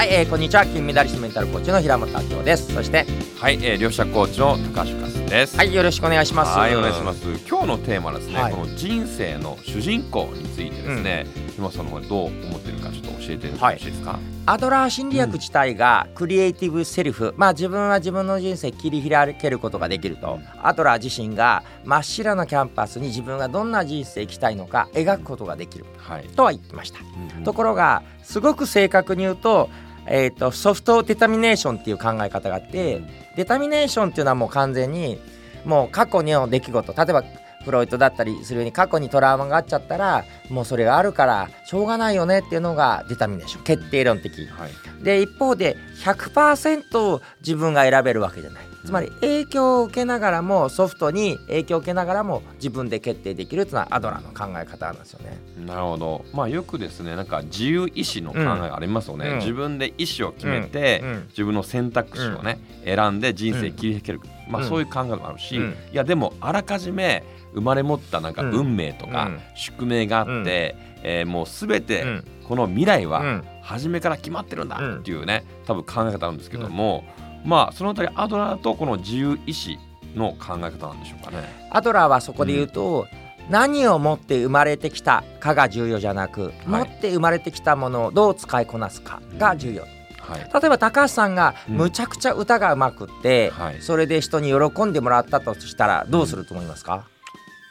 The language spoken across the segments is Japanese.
はい、えー、こんにちは。金メダリストメンタルコーチの平本明夫です。そしてはい、えー、両者コーチの高橋和です。はいよろしくお願いします。はいお願いします。今日のテーマはですね、はい。この人生の主人公についてですね、今さん。の方がどう思ってるかちょっと教えてほしいですか、アドラー心理学自体がクリエイティブセルフ、まあ自分は自分の人生切り開けることができると、アドラー自身が真っ白なキャンパスに自分がどんな人生生きたいのか描くことができる。はい、とは言ってました、うんうん。ところがすごく正確に言うと,、えー、とソフトデタミネーションっていう考え方があって、うん。デタミネーションっていうのはもう完全にもう過去の出来事例えばフロイトだったりするように過去にトラウマがあっちゃったらもうそれがあるからしょうがないよねっていうのがデタミネーション決定論的。はい。で一方で100%自分が選べるわけじゃないつまり影響を受けながらもソフトに影響を受けながらも自分で決定できるっていうのはアドラーの考え方なんですよね。なるほど。まあよくですねなんか自由意志の考えがありますよね、うん自分で意思を決めて、うん。うん。自分の選択肢をね、選んで人生切り開ける、まあうんそういう考えもあるし、うん。いやでもあらかじめ生まれ持ったなんかうん。運命とかうん。宿命があって、うん。えーもう全てうん。この未来はうん。初めから決まってるんだうんっていうね多分考え方なんですけども、まあそのあたりアドラーとこの自由意志の考え方なんでしょうかね。アドラーはそこで言うと、何を持って生まれてきたかが重要じゃなく、持って生まれてきたものをどう使いこなすかが重要、はい、例えば高橋さんがうん。むちゃくちゃ歌がうまくって、はい。それで人に喜んでもらったとしたらどうすると思いますか、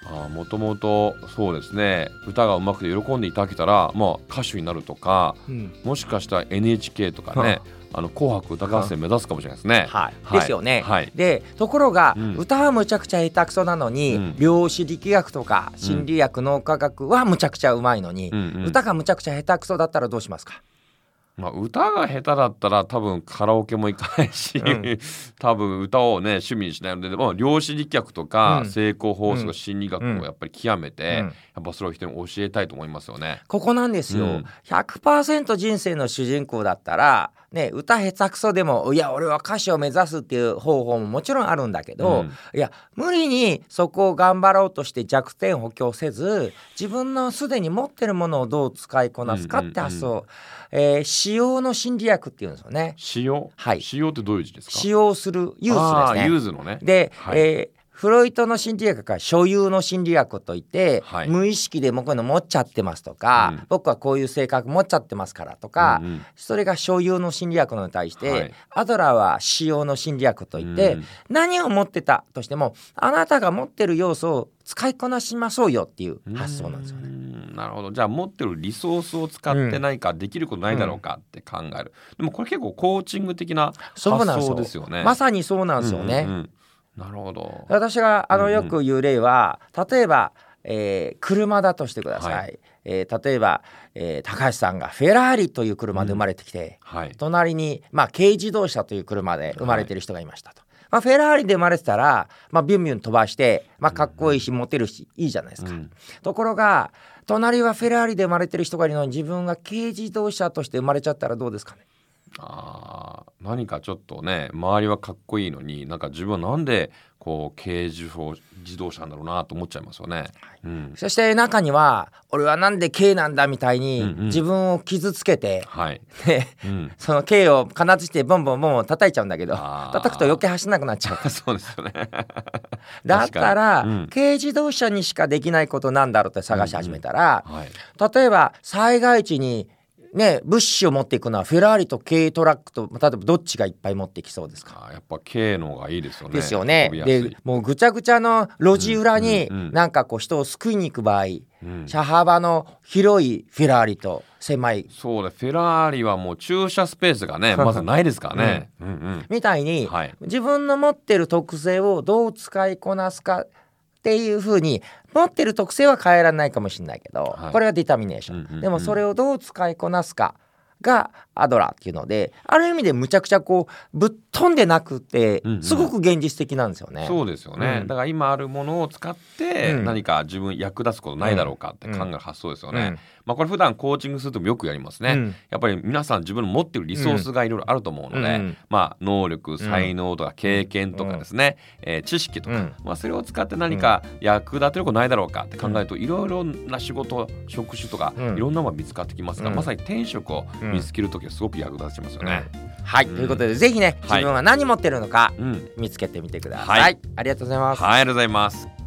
あーもともとそうですね。歌がうまくて喜んでいただけたら、まあ、歌手になるとかうん。もしかしたら NHK とかね「あの紅白歌合戦」目指すかもしれないですね。はい。はい。ですよね。はい。でところが、うん。歌はむちゃくちゃ下手くそなのに、うん。量子力学とか心理学、脳科学はむちゃくちゃうまいのに、うんうん。歌がむちゃくちゃ下手くそだったらどうしますか？まあ、歌が下手だったら多分カラオケも行かないし、うん。多分歌をね趣味にしないので、まあ、量子力学とか、うん。成功法則、うん心理学をやっぱり極めて、うん。やっぱそれを人に教えたいと思いますよね。ここなんですよ、うん。100%人生の主人公だったら、ね、歌下手くそでもいや俺は歌手を目指すっていう方法ももちろんあるんだけど、うん。いや無理にそこを頑張ろうとして弱点を補強せず自分のすでに持ってるものをどう使いこなすかって発想、えー使用の心理学っていうんですよね。使用、はい。使用ってどういう字ですか？使用する use ですね。あ use のね。で、はい。えーフロイトの心理学が所有の心理学といって、はい。無意識でもうこういうの持っちゃってますとか、うん。僕はこういう性格持っちゃってますからとか、うんうん。それが所有の心理学のに対して、はい。アドラーは使用の心理学といって、うん。何を持ってたとしてもあなたが持ってる要素を使いこなしましょうよっていう発想なんですよね。うんなるほど。じゃあ持ってるリソースを使って何かできることないだろうかって考える、でもこれ結構コーチング的な発そうなんですよ。想ですよね。まさにそうなんですよね。うんうんうんなるほど。私があのうんうんよく言う例は、例えば、えー車だとしてください、はえー例えば、えー高橋さんがフェラーリという車で生まれてきて、はい。隣に、まあ、軽自動車という車で生まれてる人がいましたと。まあ、フェラーリで生まれてたら、まあ、ビュンビュン飛ばして、まあ、かっこいいしモテるしいいじゃないですか。うんところが隣はフェラーリで生まれてる人がいるのに自分が軽自動車として生まれちゃったらどうですかね？あー何かちょっとね周りはかっこいいのになんか自分はなんでこう軽自動自動車なんだろうなと思っちゃいますよね。うん、そして中には俺はなんで軽なんだみたいにうんうん自分を傷つけて、はい。でうん。その軽を金槌でボンボンボンボン叩いちゃうんだけど叩くと余計走んなくなっちゃう そうですよね。だったら、うん軽自動車にしかできないことなんだろうって探し始めたら、はい。例えば災害地にね物資を持っていくのはフェラーリと軽トラックと例えばどっちがいっぱい持ってきそうですか？やっぱ軽の方がいいですよね。ですよねでもうぐちゃぐちゃの路地裏になんかこう人を救いに行く場合うん車幅の広いフェラーリと狭いそうだフェラーリはもう駐車スペースがね まずないですからね。うんうん。みたいに、はい。自分の持ってる特性をどう使いこなすかっていうふうに持ってる特性は変えられないかもしれないけど、はい。これはディタミネーション、でもそれをどう使いこなすかがアドラーっていうのである意味でむちゃくちゃこうぶっ飛んでなくってうんうん。すごく現実的なんですよね。そうですよね、うん。だから今あるものを使ってうん。何か自分役立つことないだろうかって考える発想ですよね、うん。まあこれ普段コーチングするともよくやりますね、うん。やっぱり皆さん自分の持ってるリソースがいろいろあると思うので、うん。まあ能力才能とか経験とかですね、えー知識とか、うん。まあそれを使って何か役立てることないだろうかって考えるといろいろな仕事職種とかうん。いろんなものが見つかってきますが、うん。まさに転職をうん見つける時はすごく役立ちますよね。はい、うん。ということでぜひねはい。自分は何持ってるのかうん、見つけてみてください、はい。ありがとうございます。はい、ありがとうございます。